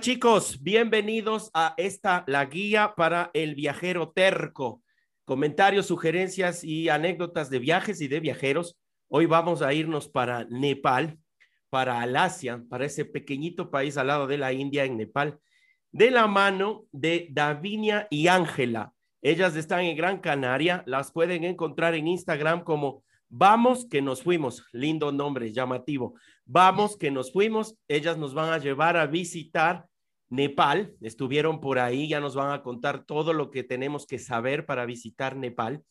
Chicos, bienvenidos a esta, la guía para el viajero terco. Comentarios, sugerencias y anécdotas de viajes y de viajeros. Hoy vamos a irnos para Nepal, para Alasia, para ese pequeñito país al lado de la India en Nepal, de la mano de Davinia y Ángela. Ellas están en Gran Canaria, las pueden encontrar en Instagram como Vamos que nos fuimos, lindo nombre, llamativo. Vamos que nos fuimos, ellas nos van a llevar a visitar Nepal, estuvieron por ahí, ya nos van a contar todo lo que tenemos que saber para visitar Nepal.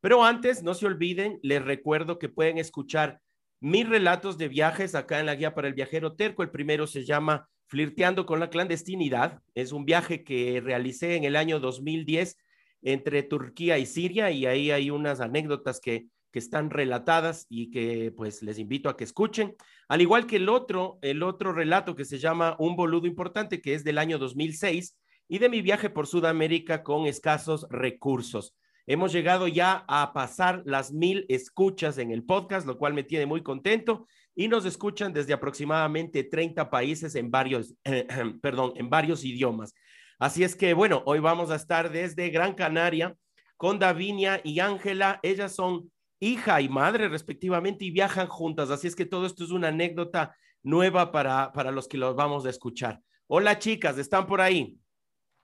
Pero antes, no se olviden, les recuerdo que pueden escuchar mis relatos de viajes acá en la guía para el viajero terco. El primero se llama Flirteando con la clandestinidad. Es un viaje que realicé en el año 2010 entre Turquía y Siria y ahí hay unas anécdotas que que están relatadas y que pues les invito a que escuchen, al igual que el otro, el otro relato que se llama Un boludo importante, que es del año 2006 y de mi viaje por Sudamérica con escasos recursos. Hemos llegado ya a pasar las mil escuchas en el podcast, lo cual me tiene muy contento y nos escuchan desde aproximadamente 30 países en varios, perdón, en varios idiomas. Así es que, bueno, hoy vamos a estar desde Gran Canaria con Davinia y Ángela. Ellas son hija y madre respectivamente y viajan juntas. Así es que todo esto es una anécdota nueva para, para los que los vamos a escuchar. Hola chicas, ¿están por ahí?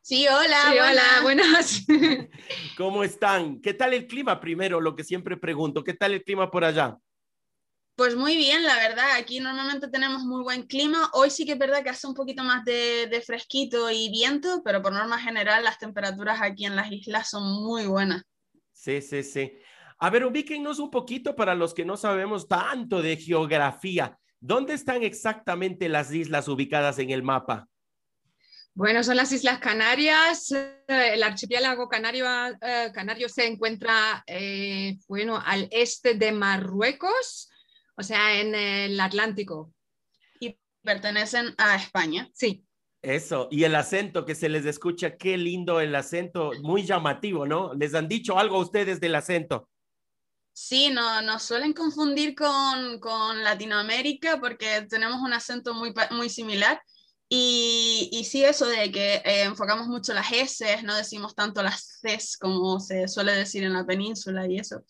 Sí, hola, hola, buenas. ¿Cómo están? ¿Qué tal el clima primero? Lo que siempre pregunto, ¿qué tal el clima por allá? Pues muy bien, la verdad. Aquí normalmente tenemos muy buen clima. Hoy sí que es verdad que hace un poquito más de, de fresquito y viento, pero por norma general las temperaturas aquí en las islas son muy buenas. Sí, sí, sí. A ver, ubíquenos un poquito para los que no sabemos tanto de geografía. ¿Dónde están exactamente las islas ubicadas en el mapa? Bueno, son las Islas Canarias. Eh, el archipiélago canario, eh, canario se encuentra, eh, bueno, al este de Marruecos, o sea, en el Atlántico. Y pertenecen a España. Sí. Eso, y el acento que se les escucha, qué lindo el acento, muy llamativo, ¿no? ¿Les han dicho algo a ustedes del acento? Sí, no, nos suelen confundir con, Latinoamérica porque tenemos un acento muy, muy similar. Y, y sí, eso de que eh, enfocamos mucho las S, no decimos tanto las Cs como se suele decir en la península y eso.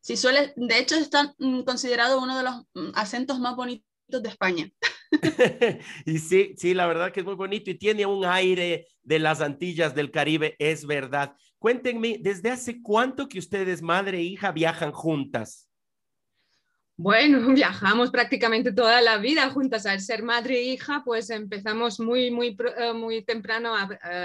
Sí, suele, de hecho, está mm, considerado uno de los mm, acentos más bonitos de España. y sí, sí, la verdad que es muy bonito y tiene un aire de las Antillas del Caribe, es verdad. Cuéntenme, ¿desde hace cuánto que ustedes, madre e hija, viajan juntas? Bueno, viajamos prácticamente toda la vida juntas. Al ser madre e hija, pues empezamos muy, muy, eh, muy temprano.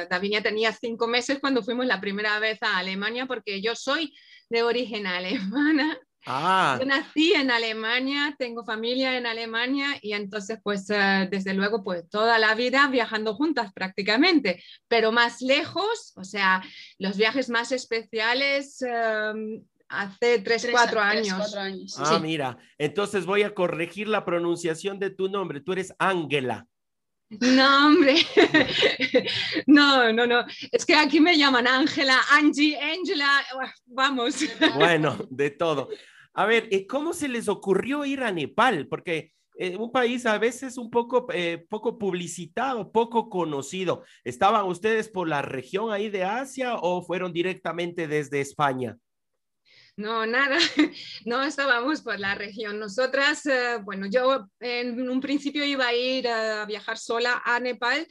Davinia tenía cinco meses cuando fuimos la primera vez a Alemania, porque yo soy de origen alemana Ah. Yo nací en Alemania, tengo familia en Alemania y entonces pues eh, desde luego pues toda la vida viajando juntas prácticamente, pero más lejos, o sea, los viajes más especiales em, hace 3, 4 años. años. Ah, mira, entonces voy a corregir la pronunciación de tu nombre, tú eres Ángela. No, hombre. No, no, no. Es que aquí me llaman Ángela, Angie, Angela, vamos. Bueno, de todo. A ver, eh, ¿cómo se les ocurrió ir a Nepal? Porque eh, un país a veces un poco, eh, poco publicitado, poco conocido. ¿Estaban ustedes por la región ahí de Asia o fueron directamente desde España? No, nada, no estábamos por la región. Nosotras, bueno, yo en un principio iba a ir a viajar sola a Nepal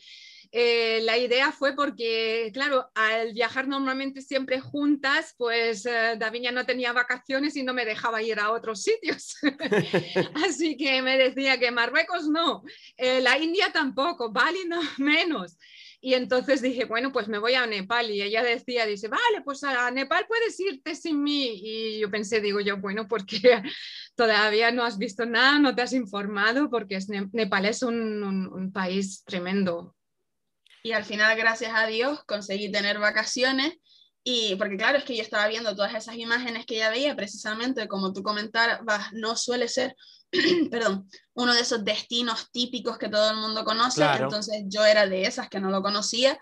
eh, la idea fue porque, claro, al viajar normalmente siempre juntas, pues eh, Davinia no tenía vacaciones y no me dejaba ir a otros sitios. Así que me decía que Marruecos no, eh, la India tampoco, Bali no menos. Y entonces dije, bueno, pues me voy a Nepal. Y ella decía, dice, vale, pues a Nepal puedes irte sin mí. Y yo pensé, digo yo, bueno, porque todavía no has visto nada, no te has informado, porque Nepal es un país tremendo. Y al final, gracias a Dios, conseguí tener vacaciones. Y porque claro, es que yo estaba viendo todas esas imágenes que ella veía, precisamente como tú comentabas, no suele ser perdón, uno de esos destinos típicos que todo el mundo conoce, entonces yo era de esas que no lo conocía.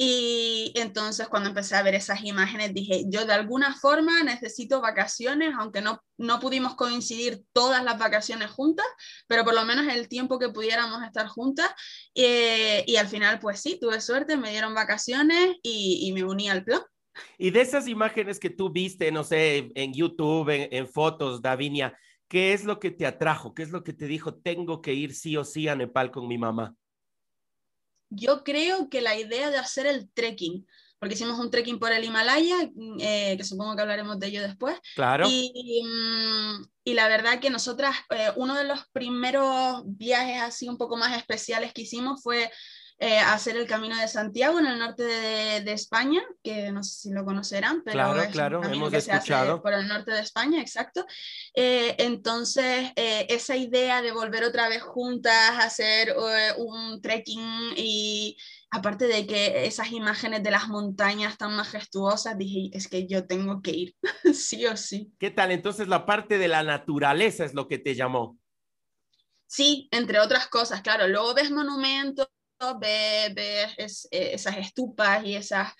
Y entonces cuando empecé a ver esas imágenes dije, yo de alguna forma necesito vacaciones, aunque no, no pudimos coincidir todas las vacaciones juntas, pero por lo menos el tiempo que pudiéramos estar juntas. Eh, y al final, pues sí, tuve suerte, me dieron vacaciones y, y me uní al plan. Y de esas imágenes que tú viste, no sé, en YouTube, en, en fotos, Davinia, ¿Qué es lo que te atrajo? ¿Qué es lo que te dijo, tengo que ir sí o sí a Nepal con mi mamá? Yo creo que la idea de hacer el trekking, porque hicimos un trekking por el Himalaya, mm, eh, que supongo que hablaremos de ello después. Claro. Y, mm, la verdad que nosotras, eh, uno de los primeros viajes así un poco más especiales que hicimos fue eh, hacer el Camino de Santiago en el norte de, España, que no sé si lo conocerán, pero claro, es claro, un hemos que escuchado. Se por el norte de España, exacto. Eh, entonces, eh, esa idea de volver otra vez juntas a hacer un trekking y aparte de que esas imágenes de las montañas tan majestuosas, dije, es que yo tengo que ir, sí o sí. ¿Qué tal? Entonces, la parte de la naturaleza es lo que te llamó. Sí, entre otras cosas, claro. Luego ves monumentos, ve, eh, esas estupas y esas,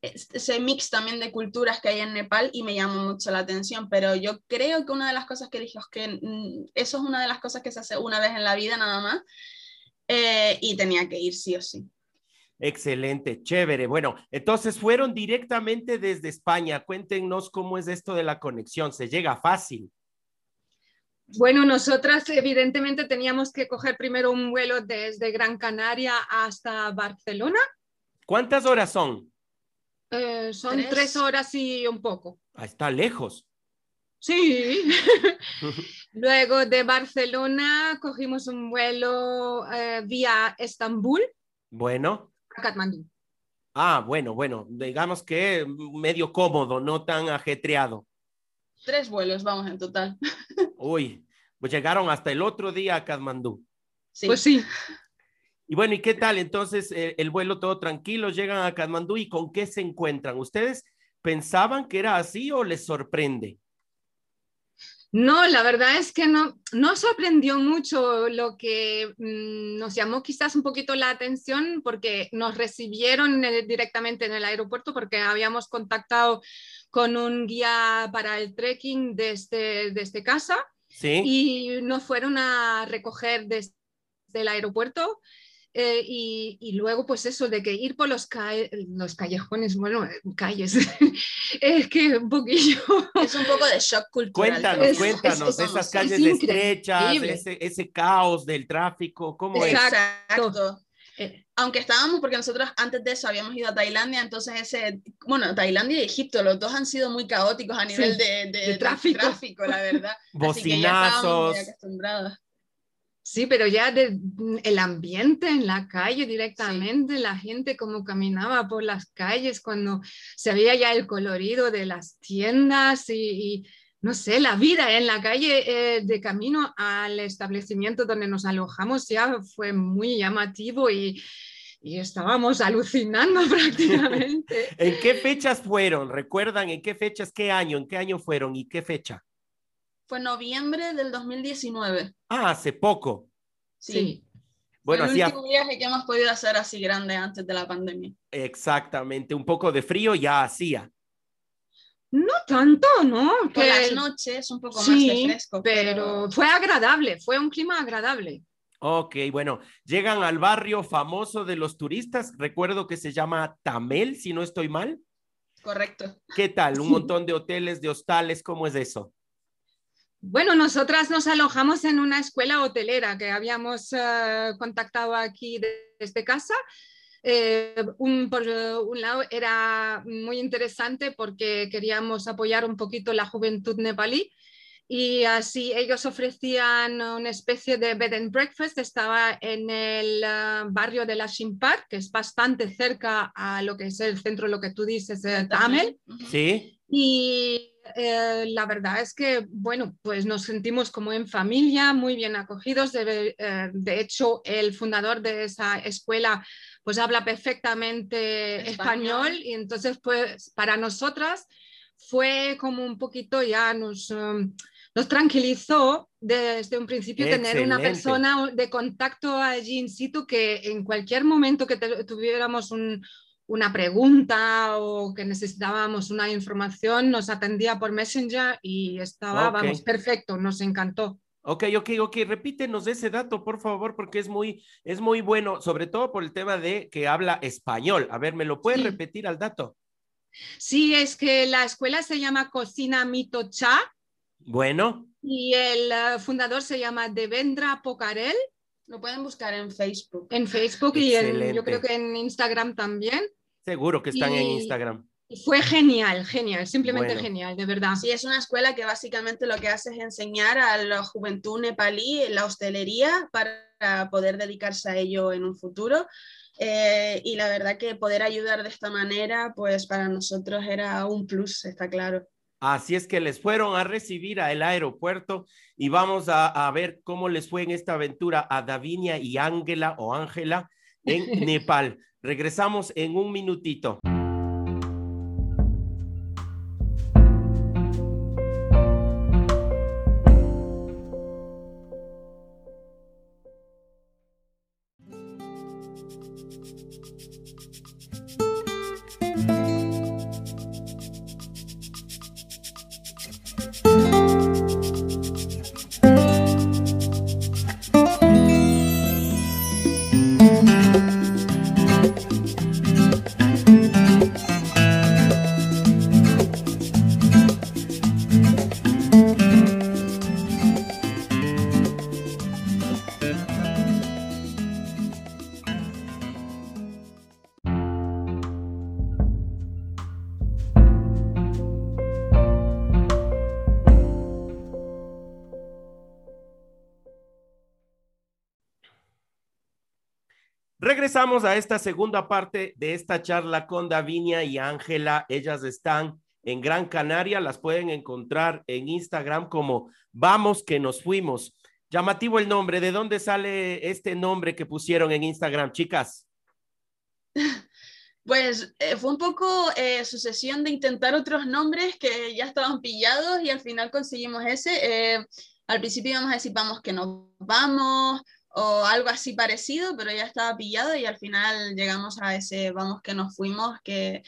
ese mix también de culturas que hay en Nepal y me llamó mucho la atención, pero yo creo que una de las cosas que dije es que mm, eso es una de las cosas que se hace una vez en la vida nada más eh, y tenía que ir sí o sí. Excelente, chévere. Bueno, entonces fueron directamente desde España. Cuéntenos cómo es esto de la conexión. ¿Se llega fácil? Bueno, nosotras evidentemente teníamos que coger primero un vuelo desde Gran Canaria hasta Barcelona. ¿Cuántas horas son? Eh, son ¿Tres? horas y un poco. Ah, está lejos. Sí. Luego de Barcelona cogimos un vuelo eh, vía Estambul. Bueno. A Katmandú. Ah, bueno, bueno, digamos que medio cómodo, no tan ajetreado. Tres vuelos, vamos, en total. Uy, pues llegaron hasta el otro día a Katmandú. Sí. Pues sí. Y bueno, ¿y qué tal? Entonces, eh, el vuelo todo tranquilo, llegan a Katmandú y ¿con qué se encuentran? ¿Ustedes pensaban que era así o les sorprende? No, la verdad es que no, no sorprendió mucho lo que mm, nos llamó quizás un poquito la atención porque nos recibieron directamente en el aeropuerto porque habíamos contactado con un guía para el trekking desde, desde casa y nos fueron a recoger desde el aeropuerto. Eh, y, luego, pues eso, de que ir por los, los callejones, bueno, calles, es que un poquillo... Es un poco de shock cultural. Cuéntanos, cuéntanos, esas calles estrechas, ese, ese, caos del tráfico, ¿cómo Exacto. es? Eh, aunque estábamos, porque nosotros antes de eso habíamos ido a Tailandia, entonces ese, bueno, Tailandia y Egipto, los dos han sido muy caóticos a nivel de, tráfico. la verdad. Bocinazos. Sí, pero ya de, el ambiente en la calle directamente, la gente como caminaba por las calles cuando se veía ya el colorido de las tiendas y no sé, la vida en la calle eh, de camino al establecimiento donde nos alojamos ya fue muy llamativo y, estábamos alucinando prácticamente. ¿En qué fechas fueron? ¿Recuerdan en qué fechas, qué año, en qué año fueron y qué fecha? Fue noviembre del 2019. Ah, hace poco. Sí. Bueno, el último viaje que hemos podido hacer así grande antes de la pandemia. Exactamente, un poco de frío ya hacía. No tanto, ¿no? Por las noches un poco más de fresco. Pero... fue agradable, fue un clima agradable. Ok, bueno, llegan al barrio famoso de los turistas, recuerdo que se llama Tamel, si no estoy mal. Correcto. ¿Qué tal? Un montón de hoteles, de hostales, ¿cómo es eso? Bueno, nosotras nos alojamos en una escuela hotelera que habíamos eh, contactado aquí desde casa Eh, un, por un lado era muy interesante porque queríamos apoyar un poquito la juventud nepalí y así ellos ofrecían una especie de bed and breakfast. Estaba en el uh, barrio de la Shimpar, que es bastante cerca a lo que es el centro, lo que tú dices, eh, Tamil. Sí. Y eh, la verdad es que, bueno, pues nos sentimos como en familia, muy bien acogidos. De, eh, de hecho, el fundador de esa escuela pues habla perfectamente español, español y entonces pues para nosotras fue como un poquito ya nos... Um, nos tranquilizó desde un principio tener una persona de contacto allí in situ que en cualquier momento que tuviéramos una pregunta o que necesitábamos una información, nos atendía por Messenger y estaba, vamos, perfecto, nos encantó. Ok, ok, ok, repítenos ese dato, por favor, porque es muy, es muy bueno, sobre todo por el tema de que habla español. A ver, ¿me lo puedes repetir al dato? Sí, es que la escuela se llama Cocina Mito Cha bueno. Y el uh, fundador se llama Devendra Pokarel. Lo pueden buscar en Facebook. En Facebook y en, yo creo que en Instagram también. Seguro que están en Instagram. Fue genial, genial, simplemente genial, de verdad. Sí, es una escuela que básicamente lo que hace es enseñar a la juventud nepalí la hostelería para poder dedicarse a ello en un futuro. Eh, y la verdad que poder ayudar de esta manera, pues para nosotros era un plus, está claro. Así es que les fueron a recibir al aeropuerto y vamos a, ver cómo les fue en esta aventura a Davinia y Ángela o Ángela en Nepal. Regresamos en un minutito. Regresamos a esta segunda parte de esta charla con Davinia y Ángela. Ellas están en Gran Canaria, las pueden encontrar en Instagram como Vamos que nos fuimos. Llamativo el nombre, ¿de dónde sale este nombre que pusieron en Instagram, chicas? Pues eh, fue un poco eh, sucesión de intentar otros nombres que ya estaban pillados y al final conseguimos ese. Eh, al principio íbamos a decir vamos que nos vamos, o algo así parecido, pero ya estaba pillado y al final llegamos a ese vamos que nos fuimos, que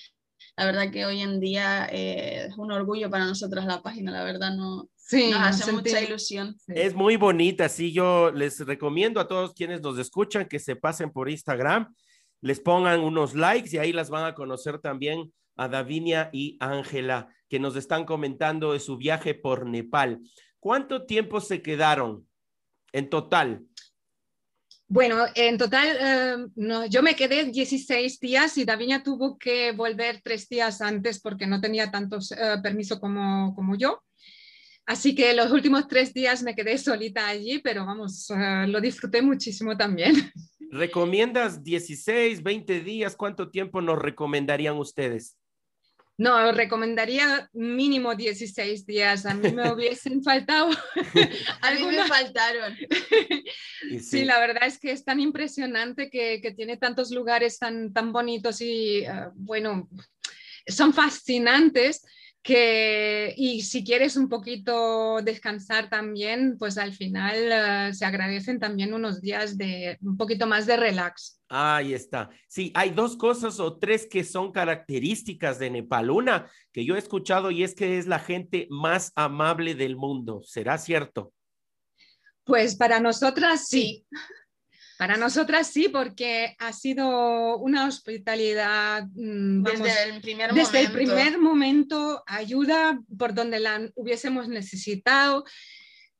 la verdad que hoy en día eh, es un orgullo para nosotros la página, la verdad no, sí, nos hace mucha ilusión. Es muy bonita, sí, yo les recomiendo a todos quienes nos escuchan que se pasen por Instagram, les pongan unos likes y ahí las van a conocer también a Davinia y Ángela, que nos están comentando de su viaje por Nepal. ¿Cuánto tiempo se quedaron en total? Bueno, en total no, yo me quedé 16 días y Davinia tuvo que volver tres días antes porque no tenía tantos eh, permiso como, como yo. Así que los últimos tres días me quedé solita allí, pero vamos, eh, lo disfruté muchísimo también. ¿Recomiendas 16, 20 días? ¿Cuánto tiempo nos recomendarían ustedes? No, recomendaría mínimo 16 días. A mí me hubiesen faltado. a mí me faltaron. sí. la verdad es que es tan impresionante que, tiene tantos lugares tan, tan bonitos y, eh, bueno, son fascinantes que, y si quieres un poquito descansar también, pues al final eh, se agradecen también unos días de un poquito más de relax. Ahí está. Sí, hay dos cosas o tres que son características de Nepal. Una que yo he escuchado y es que es la gente más amable del mundo. ¿Será cierto? Pues para nosotras sí. Para nosotras sí, porque ha sido una hospitalidad mm, desde, el primer, desde el primer momento, ayuda por donde la hubiésemos necesitado.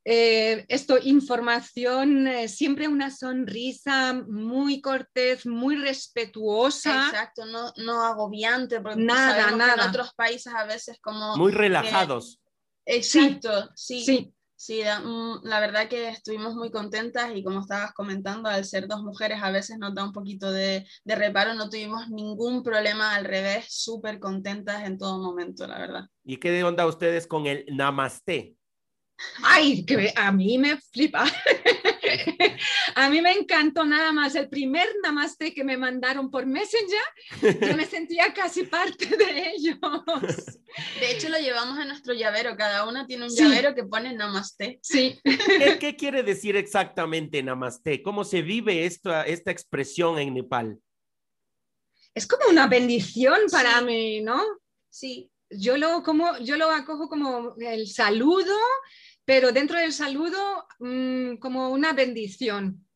eh, esto, información, eh, siempre una sonrisa muy cortés, muy respetuosa. Exacto, no, no agobiante, porque Nada, nada. en otros países a veces como... Muy relajados. Exacto, sí. Sí, Sí, da- mm, la verdad que estuvimos muy contentas y como estabas comentando, al ser dos mujeres a veces nos da un poquito de, de reparo, no tuvimos ningún problema, al revés, súper contentas en todo momento, la verdad. ¿Y qué de onda ustedes con el namaste? Ay, que a mí me flipa. a mí me encantó nada más. El primer namaste que me mandaron por Messenger, yo me sentía casi parte de ellos. De hecho, lo llevamos en nuestro llavero, cada una tiene un Sí. llavero que pone namaste. Sí, ¿Qué, qué quiere decir exactamente namaste? ¿Cómo se vive esta, esta expresión en Nepal? es como una bendición para Sí. mí, ¿no? Sí, Yo lo, como, yo lo acojo como el saludo, pero dentro del saludo mm, como una bendición.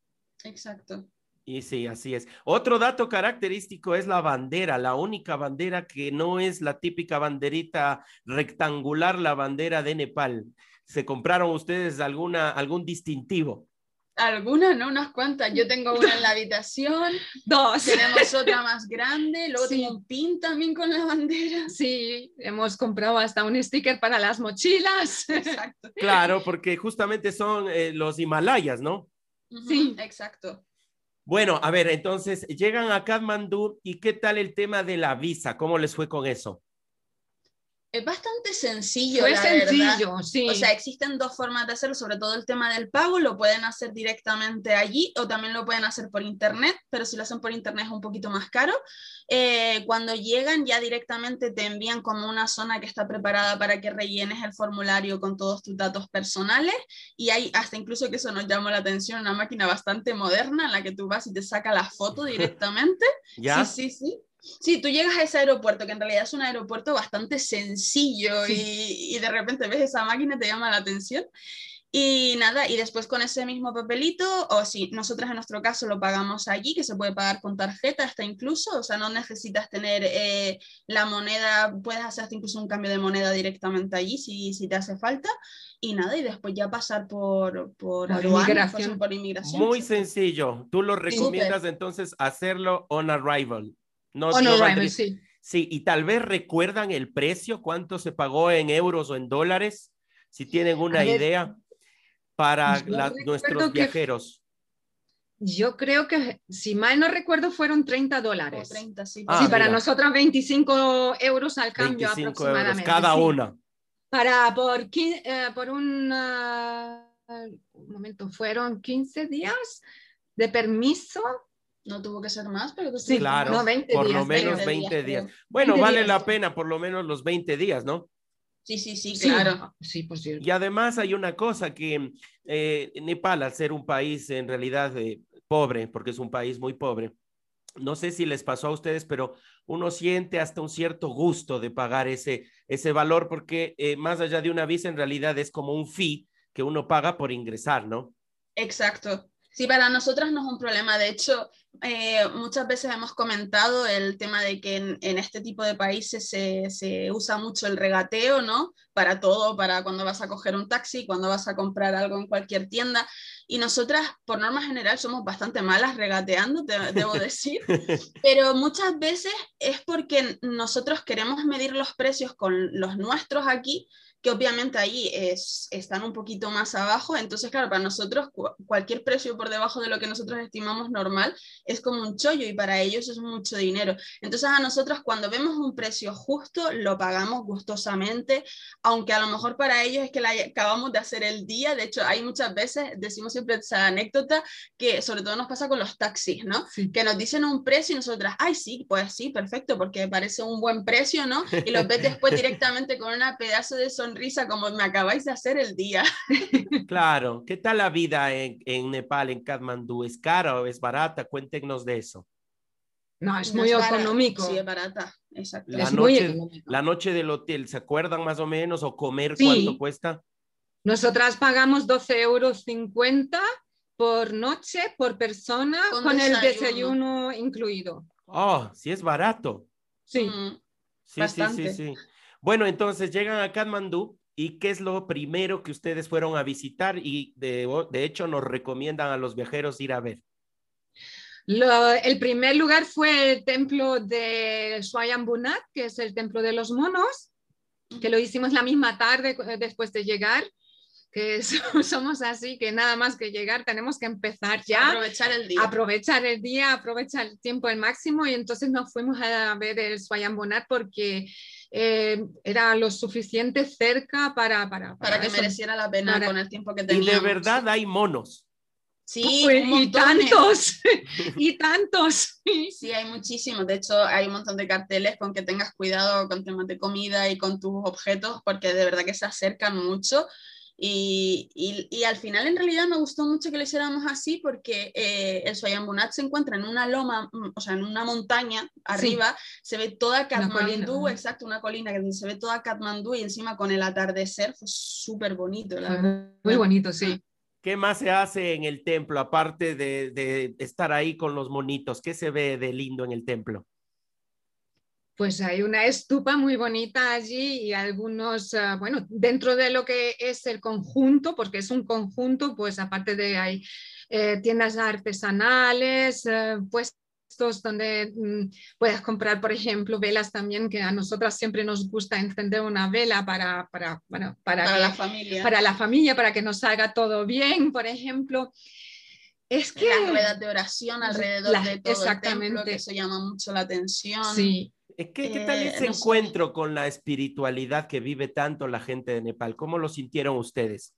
Exacto. Y sí, así es. Otro dato característico es la bandera, la única bandera que no es la típica banderita rectangular, la bandera de Nepal. ¿Se compraron ustedes alguna, algún distintivo? Algunas, ¿no? Unas cuantas. Yo tengo una en la habitación, Dos. tenemos otra más grande, luego Sí. tengo un pin también con la bandera. Sí, hemos comprado hasta un sticker para las mochilas. Exacto. Claro, porque justamente son eh, los Himalayas, ¿no? Sí. Exacto. Bueno, a ver, entonces llegan a Kathmandú y ¿qué tal el tema de la visa? ¿Cómo les fue con eso? Es bastante sencillo, Fue la verdad. sencillo, sí. O sea, existen dos formas de hacerlo, sobre todo el tema del pago, lo pueden hacer directamente allí o también lo pueden hacer por internet, pero si lo hacen por internet es un poquito más caro. Eh, cuando llegan ya directamente te envían como una zona que está preparada para que rellenes el formulario con todos tus datos personales y hay hasta incluso que eso nos llamó la atención, una máquina bastante moderna en la que tú vas y te saca la foto directamente. ¿Ya? Sí, sí, sí. Sí, tú llegas a ese aeropuerto, que en realidad es un aeropuerto bastante sencillo y, y de repente ves esa máquina, te llama la atención. Y nada, y después con ese mismo papelito, o si nosotras en nuestro caso lo pagamos allí, que se puede pagar con tarjeta hasta incluso, o sea, no necesitas tener eh, la moneda, puedes hacer hasta incluso un cambio de moneda directamente allí si, si te hace falta. Y nada, y después ya pasar por, por, inmigración. por, por inmigración. Muy sencillo. Tú lo recomiendas entonces hacerlo on arrival. No, On no valdría- sí. Sí, y tal vez recuerdan el precio, cuánto se pagó en euros o en dólares, si tienen una ver, idea para la- nuestros que- viajeros. Yo creo que, si mal no recuerdo, fueron 30 O dólares. 30, sí. Ah, sí, para nosotros 25 euros al cambio 25 euros aproximadamente. cada sí. una. Para, por, quin- eh, por un, un momento, fueron 15 días de permiso. No tuvo que ser más, pero Sí, Claro, no, 20 por lo menos 20 20 días. Bueno, 20 vale días, la pena por lo menos los 20 días, ¿no? Sí, sí, sí, Sí, claro. Sí, sí. Y además hay una cosa que eh, Nepal, al ser un país en realidad eh, pobre, porque es un país muy pobre, no sé si les pasó a ustedes, pero uno siente hasta un cierto gusto de pagar ese, ese valor, porque eh, más allá de una visa, en realidad es como un fee que uno paga por ingresar, ¿no? Exacto. Sí, para nosotras no es un problema. De hecho, eh, muchas veces hemos comentado el tema de que en, en este tipo de países se, se usa mucho el regateo, ¿no? Para todo, para cuando vas a coger un taxi, cuando vas a comprar algo en cualquier tienda. Y nosotras, por norma general, somos bastante malas regateando, te- debo decir. Pero muchas veces es porque nosotros queremos medir los precios con los nuestros aquí, que obviamente ahí es, están un poquito más abajo. Entonces, claro, para nosotros cu- cualquier precio por debajo de lo que nosotros estimamos normal es como un chollo y para ellos es mucho dinero. Entonces, a nosotros cuando vemos un precio justo, lo pagamos gustosamente, aunque a lo mejor para ellos es que la acabamos de hacer el día. De hecho, hay muchas veces, decimos siempre esa anécdota, que sobre todo nos pasa con los taxis, ¿no? Sí. que nos dicen un precio y nosotras, ay, sí, pues sí, perfecto, porque parece un buen precio, ¿no? Y los ves después directamente con una pedazo de sonrisa como me acabáis de hacer el día. Claro. ¿Qué tal la vida en, en Nepal, en Kathmandú? ¿Es cara o es barata? Cuéntenos de eso. No, es No muy barata, económico. Sí, es barata, exacto. La es muy noche- económico. La noche del hotel, ¿se acuerdan más o menos? ¿O comer Sí. cuánto cuesta? Nosotras pagamos 12,50 euros por noche, por persona, Con con, el desayuno. desayuno incluido. Oh, sí es barato. Sí. Mm, Sí, Bastante. sí, sí, sí. Bueno, entonces llegan a Kathmandú y qué es lo primero que ustedes fueron a visitar y de, de hecho nos recomiendan a los viajeros ir a ver. el primer lugar fue el templo de Swayambunat, que es el templo de los monos, que lo hicimos la misma tarde eh, después de llegar que somos así, que nada más que llegar tenemos que empezar ya. Aprovechar el día. Aprovechar el día, aprovechar el tiempo al máximo y entonces nos fuimos a ver el Swayambonat porque eh, era lo suficiente cerca para... Para, para, que mereciera la pena con el tiempo que teníamos. Y de verdad hay monos. Sí, y tantos, y tantos. Sí, hay muchísimos. De hecho, hay un montón de carteles con que tengas cuidado con temas de comida y con tus objetos, porque de verdad que se acercan mucho. Y, y, al final en realidad me gustó mucho que lo hiciéramos así porque eh, el Soyambunat se encuentra en una loma, mm, o sea, en una montaña arriba, se ve toda Katmandú, exacto, una colina que se ve toda Katmandú y encima con el atardecer fue súper bonito, Muy bonito, sí. ¿Qué más se hace en el templo aparte de, de estar ahí con los monitos? ¿Qué se ve de lindo en el templo? Pues hay una estupa muy bonita allí y algunos, ah, bueno, dentro de lo que es el conjunto, porque es un conjunto, pues aparte de hay eh, tiendas artesanales, eh, puestos donde mm, puedes comprar, por ejemplo, velas también, que a nosotras siempre nos gusta encender una vela para, para, bueno, para, la familia. Para la familia, para que nos salga todo bien, por ejemplo. Es que... La ruedas de oración alrededor de todo exactamente. el templo, que eso llama mucho la atención. Sí, ¿Qué, ¿Qué, tal eh, ese encuentro con la espiritualidad que vive tanto la gente de Nepal? ¿Cómo lo sintieron ustedes?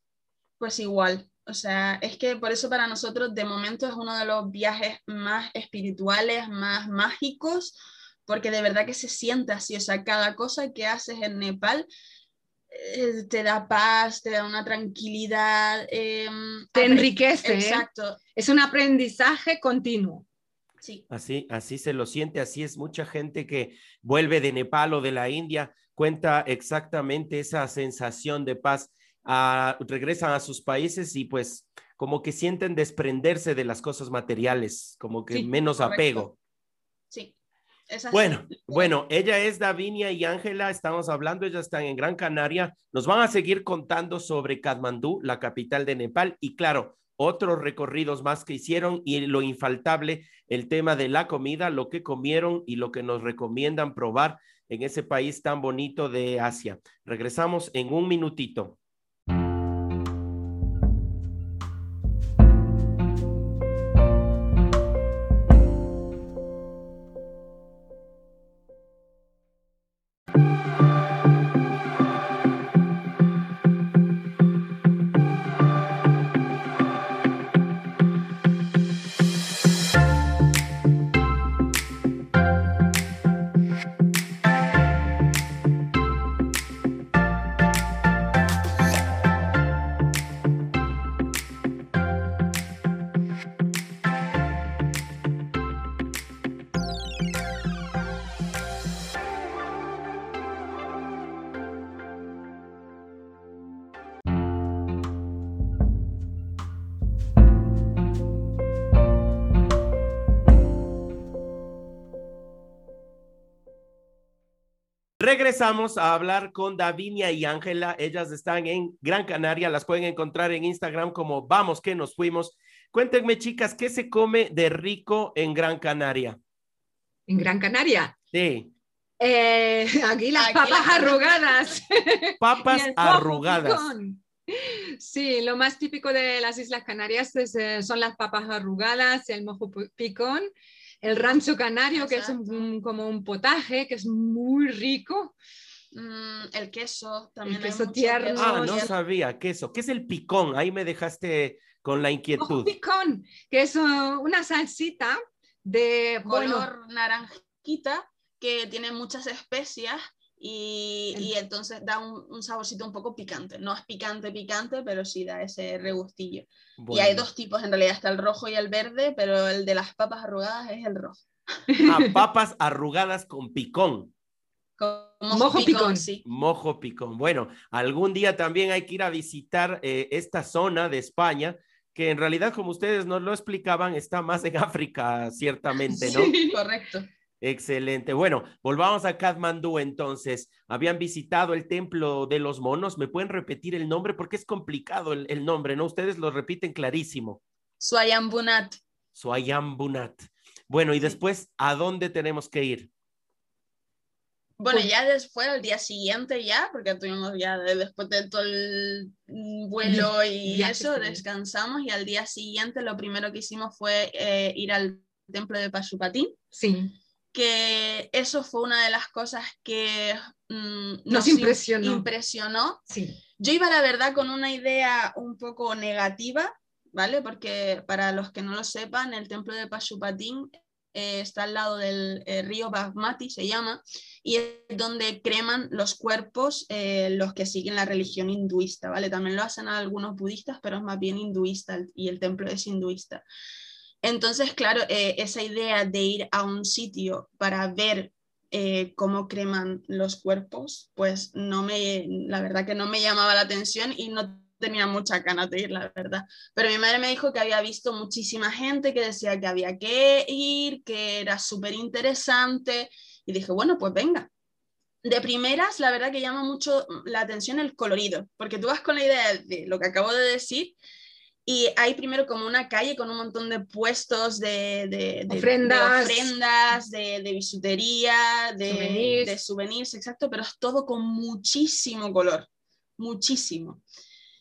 Pues igual, o sea, es que por eso para nosotros de momento es uno de los viajes más espirituales, más mágicos, porque de verdad que se siente así, o sea, cada cosa que haces en Nepal eh, te da paz, te da una tranquilidad. Em, te enriquece. ¿eh? Exacto. Es un aprendizaje continuo. Así, así se lo siente, así es mucha gente que vuelve de Nepal o de la India, cuenta exactamente esa sensación de paz. Ah, regresan a sus países y pues como que sienten desprenderse de las cosas materiales, como que menos apego. Sí. Bueno, bueno, ella es Davinia y Ángela, estamos hablando, ellas están en Gran Canaria, nos van a seguir contando sobre Katmandú, la capital de Nepal, y claro, otros recorridos más que hicieron y lo infaltable, el tema de la comida, lo que comieron y lo que nos recomiendan probar en ese país tan bonito de Asia. Regresamos en un minutito. Regresamos a hablar con Davinia y Ángela. Ellas están en Gran Canaria. Las pueden encontrar en Instagram como Vamos que nos fuimos. Cuéntenme, chicas, ¿qué se come de rico en Gran Canaria? ¿En Gran Canaria? Sí. Eh, aquí las papas arrugadas. Papas arrugadas. Sí, lo más típico de las Islas Canarias eh, son las papas arrugadas, el mojo picón el rancho canario, que es como un potaje, que es muy rico. Mm, el queso también. El queso tierno. Ah, no sabía, queso. ¿Qué es el picón? Ahí me dejaste con la inquietud. picón, que es uh, una salsita de color naranjita que tiene muchas especias y, entonces da un, saborcito un poco picante. No es picante, picante, pero sí da ese regustillo. Y hay dos tipos, en realidad está el rojo y el verde, pero el de las papas arrugadas es el rojo. Ah, papas arrugadas con picón. mojo picón, sí. Mojo picón. Bueno, algún día también hay que ir a visitar eh, esta zona de España, que en realidad, como ustedes nos lo explicaban, está más en África, ciertamente, ¿no? Sí, correcto. Excelente. Bueno, volvamos a Kathmandú entonces. Habían visitado el templo de los monos. ¿Me pueden repetir el nombre? Porque es complicado el, nombre, ¿no? Ustedes lo repiten clarísimo. Swayambunat. Swayambunat. Bueno, y después, ¿a dónde tenemos que ir? Bueno, pues ya después, al día siguiente ya, porque tuvimos ya después de todo el vuelo y eso, descansamos y al día siguiente lo primero que hicimos fue eh, ir al templo de Pashupatín. Sí que eso fue una de las cosas que mm, nos, impresionó. impresionó. Yo iba, la verdad, con una idea un poco negativa, ¿vale? Porque para los que no lo sepan, el templo de Pashupatín eh, está al lado del eh, río Bagmati, se llama, y es donde creman los cuerpos eh, los que siguen la religión hinduista, ¿vale? También lo hacen algunos budistas, pero es más bien hinduista y el templo es hinduista. Entonces, claro, eh, esa idea de ir a un sitio para ver eh, cómo creman los cuerpos, pues no me, la verdad que no me llamaba la atención y no tenía mucha ganas de ir, la verdad. Pero mi madre me dijo que había visto muchísima gente que decía que había que ir, que era súper interesante y dije, bueno, pues venga. De primeras, la verdad que llama mucho la atención el colorido, porque tú vas con la idea de lo que acabo de decir y hay primero como una calle con un montón de puestos de, de, ofrendas, de, de, bisutería, de souvenirs. souvenirs, exacto, pero es todo con muchísimo color, muchísimo.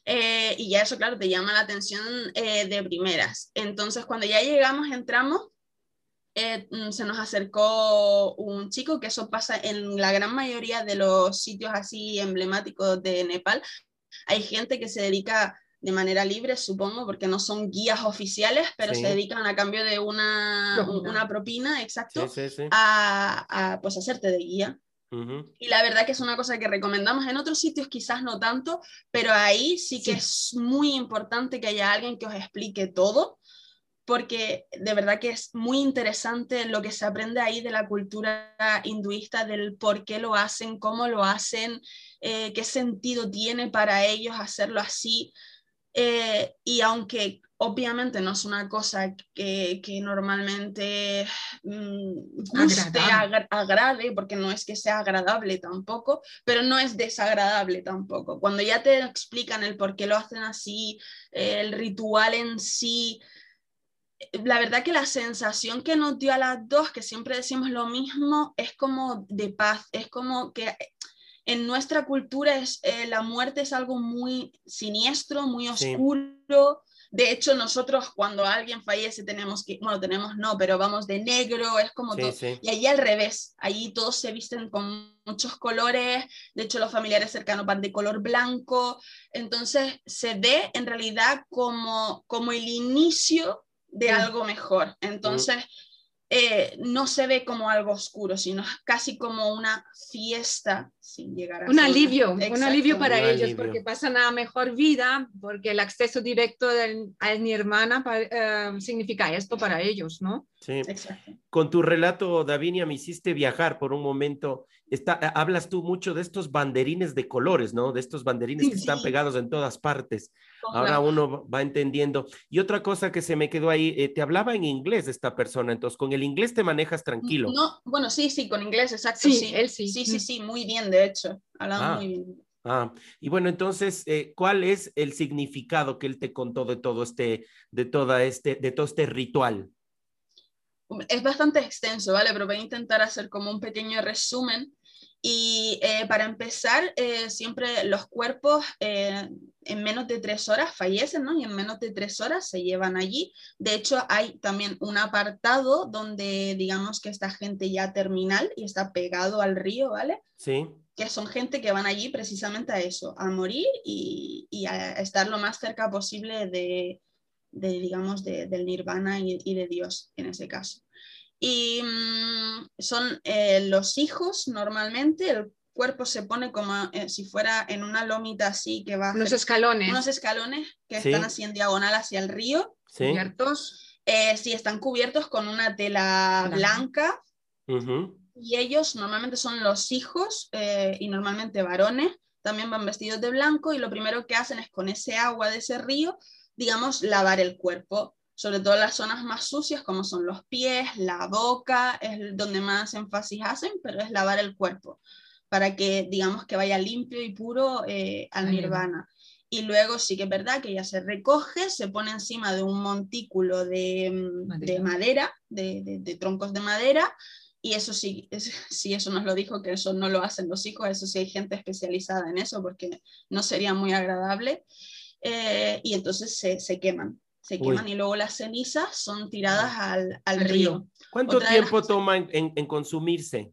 Eh, y ya eso, claro, te llama la atención eh, de primeras. Entonces, cuando ya llegamos, entramos, eh, mm, se nos acercó un chico, que eso pasa en la gran mayoría de los sitios así emblemáticos de Nepal. Hay gente que se dedica de manera libre, supongo, porque no son guías oficiales, pero se dedican a cambio de una propina, una propina exacto, a, pues hacerte de guía. Y la verdad que es una cosa que recomendamos en otros sitios, quizás no tanto, pero ahí sí que es muy importante que haya alguien que os explique todo, porque de verdad que es muy interesante lo que se aprende ahí de la cultura hinduista, del por qué lo hacen, cómo lo hacen, eh, qué sentido tiene para ellos hacerlo así. Eh, y aunque obviamente no es una cosa que, que normalmente mm, guste, agrade, porque no es que sea agradable tampoco, pero no es desagradable tampoco. Cuando ya te explican el por qué lo hacen así, el ritual en sí, la verdad que la sensación que nos dio a las dos, que siempre decimos lo mismo, es como de paz, es como que en nuestra cultura es, eh, la muerte es algo muy siniestro, muy oscuro. De hecho, nosotros cuando alguien fallece tenemos que, bueno, tenemos no, pero vamos de negro, es como todo. Y allí al revés, allí todos se visten con muchos colores, de hecho los familiares cercanos van de color blanco, entonces se ve en realidad como, como el inicio de algo mejor. Entonces... Eh, no se ve como algo oscuro, sino casi como una fiesta sin llegar a un alivio, un alivio para ellos, porque pasan a mejor vida, porque el acceso directo a mi hermana eh, significa esto para ellos, ¿no? Sí. Exacto. Con tu relato, Davinia, me hiciste viajar por un momento. Está, hablas tú mucho de estos banderines de colores, ¿no? De estos banderines que están pegados en todas partes. Ahora uno va entendiendo. Y otra cosa que se me quedó ahí, eh, te hablaba en inglés esta persona, entonces con el inglés te manejas tranquilo. No, bueno, sí, sí, con inglés, exacto. Sí, él sí. Sí, sí, sí, muy bien, de hecho, hablaba ah. muy bien. Ah, y bueno, entonces, eh, ¿cuál es el significado que él te contó de todo este, de toda este, de todo este ritual? Es bastante extenso, ¿vale? Pero voy a intentar hacer como un pequeño resumen y eh, para empezar, eh, siempre los cuerpos eh, en menos de tres horas fallecen, ¿no? Y en menos de tres horas se llevan allí. De hecho, hay también un apartado donde digamos que esta gente ya terminal y está pegado al río, ¿vale? Sí. Que son gente que van allí precisamente a eso, a morir y, a estar lo más cerca posible de, digamos, del nirvana y de Dios en ese caso y mm, son eh, los hijos normalmente, el cuerpo se pone como eh, si fuera en una lomita así que va... Unos escalones. Unos escalones que están así en diagonal hacia el río. Sí. Cubiertos. Eh, sí, están cubiertos con una tela blanca. Y ellos normalmente son los hijos y normalmente varones. También van vestidos de blanco y lo primero que hacen es con ese agua de ese río, digamos, lavar el cuerpo sobre todo las zonas más sucias como son los pies, la boca, es donde más énfasis hacen, pero es lavar el cuerpo para que digamos que vaya limpio y puro eh, al nirvana. Y luego sí que es verdad que ya se recoge, se pone encima de un montículo de mm, madera, de, de, troncos de madera, y eso sí, sí, eso nos lo dijo, que eso no lo hacen los hijos, eso sí hay gente especializada en eso, porque no sería muy agradable. Eh, y entonces se, se queman, se queman y luego las cenizas son tiradas al, al río. ¿Cuánto tiempo toma en, en consumirse?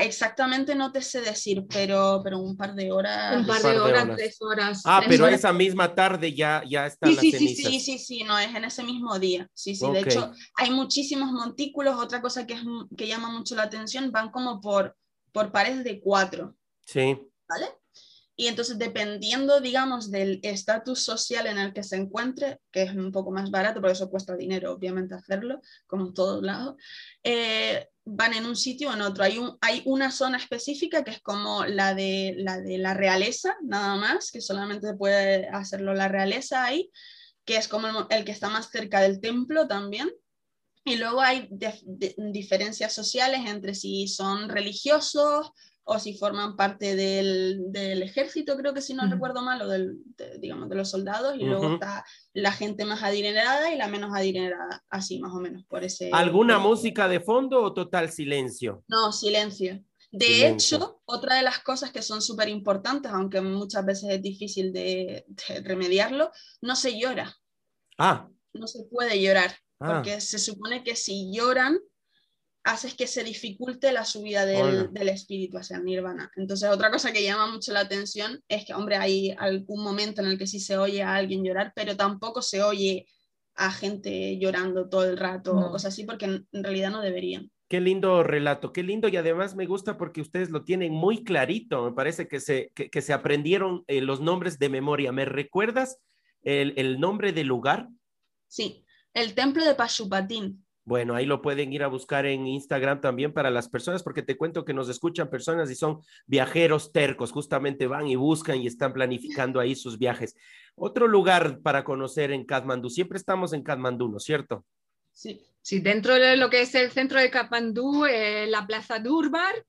Exactamente no te sé decir, pero, pero un par de horas. Un par de, horas, tres horas. Ah, pero esa misma tarde ya, ya están sí, las sí, Sí, sí, sí, sí, no, es en ese mismo día. Sí, sí, de hecho, hay muchísimos montículos. Otra cosa que, es, que llama mucho la atención, van como por, por pares de cuatro. Sí. ¿Vale? Y entonces, dependiendo, digamos, del estatus social en el que se encuentre, que es un poco más barato, porque eso cuesta dinero, obviamente, hacerlo, como en todos lados, eh, van en un sitio o en otro. Hay, un, hay una zona específica que es como la de, la de la realeza, nada más, que solamente puede hacerlo la realeza ahí, que es como el, que está más cerca del templo también. Y luego hay diferencias sociales entre si son religiosos o si forman parte del, del, ejército, creo que si no recuerdo mal, o del, de, digamos, de los soldados, y luego está la gente más adinerada y la menos adinerada, así más o menos, por ese... ¿Alguna música de fondo o total silencio? No, silencio. De hecho, otra de las cosas que son súper importantes, aunque muchas veces es difícil de, de, remediarlo, no se llora. Ah. No se puede llorar, ah. porque se supone que si lloran, haces que se dificulte la subida del, del, espíritu hacia el nirvana. Entonces, otra cosa que llama mucho la atención es que, hombre, hay algún momento en el que sí se oye a alguien llorar, pero tampoco se oye a gente llorando todo el rato o cosas así, porque en, realidad no deberían. Qué lindo relato, qué lindo y además me gusta porque ustedes lo tienen muy clarito, me parece que se, que, que se aprendieron eh, los nombres de memoria. ¿Me recuerdas el, el nombre del lugar? Sí, el templo de Pashupatín. Bueno, ahí lo pueden ir a buscar en Instagram también para las personas, porque te cuento que nos escuchan personas y son viajeros tercos, justamente van y buscan y están planificando ahí sus viajes. Otro lugar para conocer en Katmandú, siempre estamos en Katmandú, ¿no es cierto? Sí, sí dentro de lo que es el centro de Katmandú, eh, la Plaza Durbar,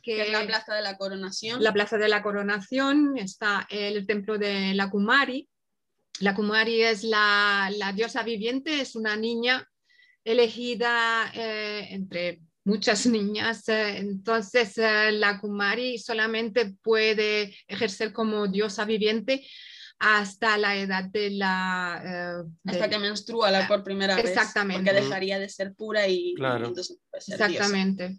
que es la Plaza de la Coronación. La Plaza de la Coronación, está el templo de la Kumari. La Kumari es la, la diosa viviente, es una niña elegida eh, entre muchas niñas, eh, entonces eh, la Kumari solamente puede ejercer como diosa viviente hasta la edad de la... hasta que menstrua la por primera vez. Exactamente. Porque dejaría de ser pura y, claro. entonces puede ser Exactamente.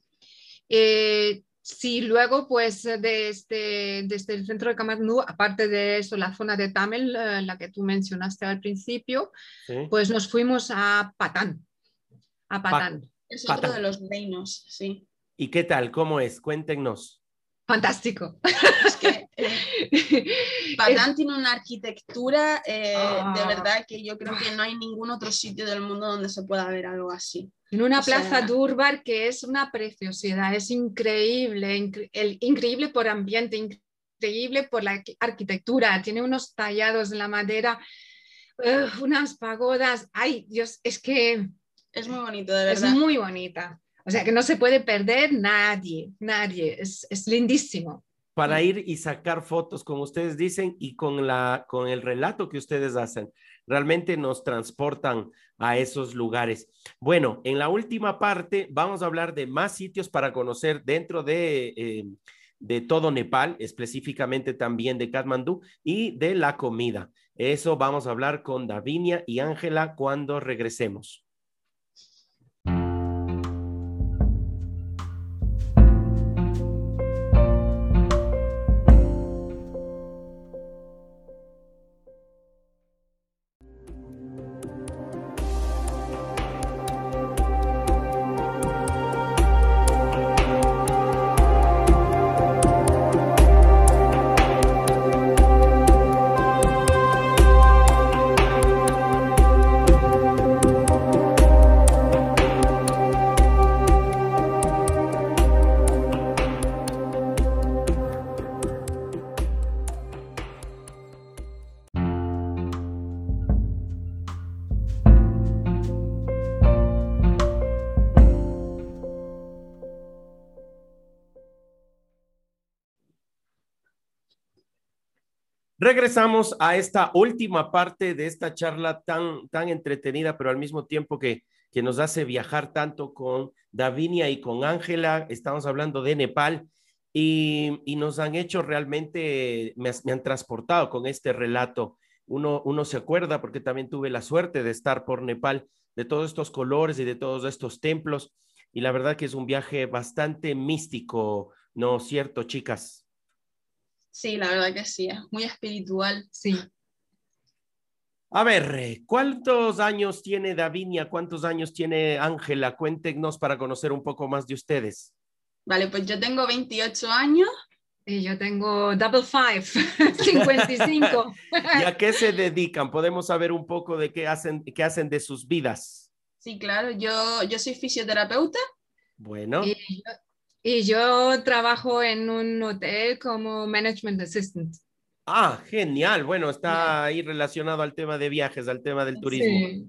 Sí, luego, pues desde, este, desde el centro de Kamadnu, aparte de eso, la zona de Tamil, la que tú mencionaste al principio, sí. pues nos fuimos a Patán a Patán. Es otro Patán. de los reinos, sí. ¿Y qué tal? ¿Cómo es? Cuéntenos. Fantástico. Es que eh, Patán tiene una arquitectura eh, oh. de verdad que yo creo que no hay ningún otro sitio del mundo donde se pueda ver algo así. En una o plaza sea... Durbar que es una preciosidad, es increíble, incre el, increíble por ambiente, increíble por la arquitectura, tiene unos tallados en la madera, uh, unas pagodas, ay Dios, es que es muy bonito, de verdad. Es muy bonita. O sea que no se puede perder nadie, nadie. Es, es lindísimo. Para ir y sacar fotos, como ustedes dicen, y con, la, con el relato que ustedes hacen, realmente nos transportan a esos lugares. Bueno, en la última parte vamos a hablar de más sitios para conocer dentro de, eh, de todo Nepal, específicamente también de Kathmandú y de la comida. Eso vamos a hablar con Davinia y Ángela cuando regresemos. Regresamos a esta última parte de esta charla tan, tan entretenida, pero al mismo tiempo que, que nos hace viajar tanto con Davinia y con Ángela. Estamos hablando de Nepal y, nos han hecho realmente, me, han transportado con este relato. Uno, uno se acuerda, porque también tuve la suerte de estar por Nepal, de todos estos colores y de todos estos templos. Y la verdad que es un viaje bastante místico, ¿no es cierto, chicas? Sí, la verdad que sí, es muy espiritual. Sí. A ver, ¿cuántos años tiene Davinia? ¿Cuántos años tiene Ángela? Cuéntenos para conocer un poco más de ustedes. Vale, pues yo tengo 28 años. Y yo tengo double five, 55. ¿Y a qué se dedican? ¿Podemos saber un poco de qué hacen, qué hacen de sus vidas? Sí, claro, yo, yo soy fisioterapeuta. Bueno. Y y yo trabajo en un hotel como management assistant. Ah, genial. Bueno, está ahí relacionado al tema de viajes, al tema del turismo.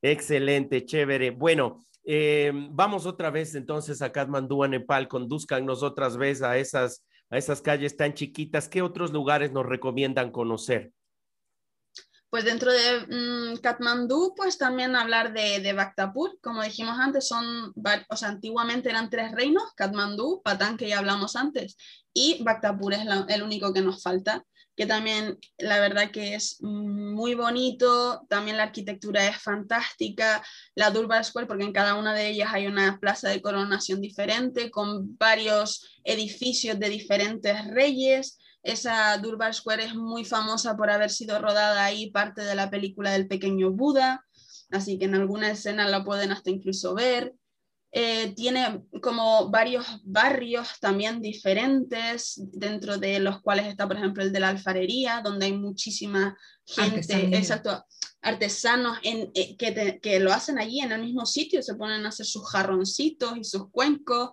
Excelente, chévere. Bueno, eh, vamos otra vez entonces a Kathmandú, a Nepal. Conduzcannos otras veces a esas, a esas calles tan chiquitas. ¿Qué otros lugares nos recomiendan conocer? Pues dentro de mm, Katmandú, pues también hablar de, de Bhaktapur, como dijimos antes, son, o sea, antiguamente eran tres reinos, Katmandú, Patán, que ya hablamos antes, y Bhaktapur es el único que nos falta, que también la verdad que es muy bonito, también la arquitectura es fantástica, la Durbar Square, porque en cada una de ellas hay una plaza de coronación diferente, con varios edificios de diferentes reyes, esa Durbar Square es muy famosa por haber sido rodada ahí parte de la película del pequeño Buda, así que en alguna escena la pueden hasta incluso ver. Eh, tiene como varios barrios también diferentes, dentro de los cuales está, por ejemplo, el de la alfarería, donde hay muchísima gente, exacto, artesanos en, eh, que, que, lo hacen allí en el mismo sitio, se ponen a hacer sus jarroncitos y sus cuencos.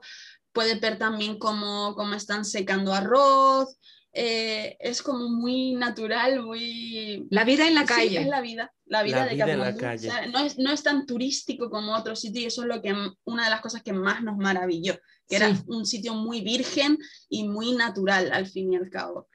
Puede ver también cómo, cómo están secando arroz, eh, es como muy natural, muy... La vida en la calle. es la vida, la vida de la calle. no, es, no es tan turístico como otro sitio y eso es lo que, una de las cosas que más nos maravilló, que era un sitio muy virgen y muy natural al fin y al cabo.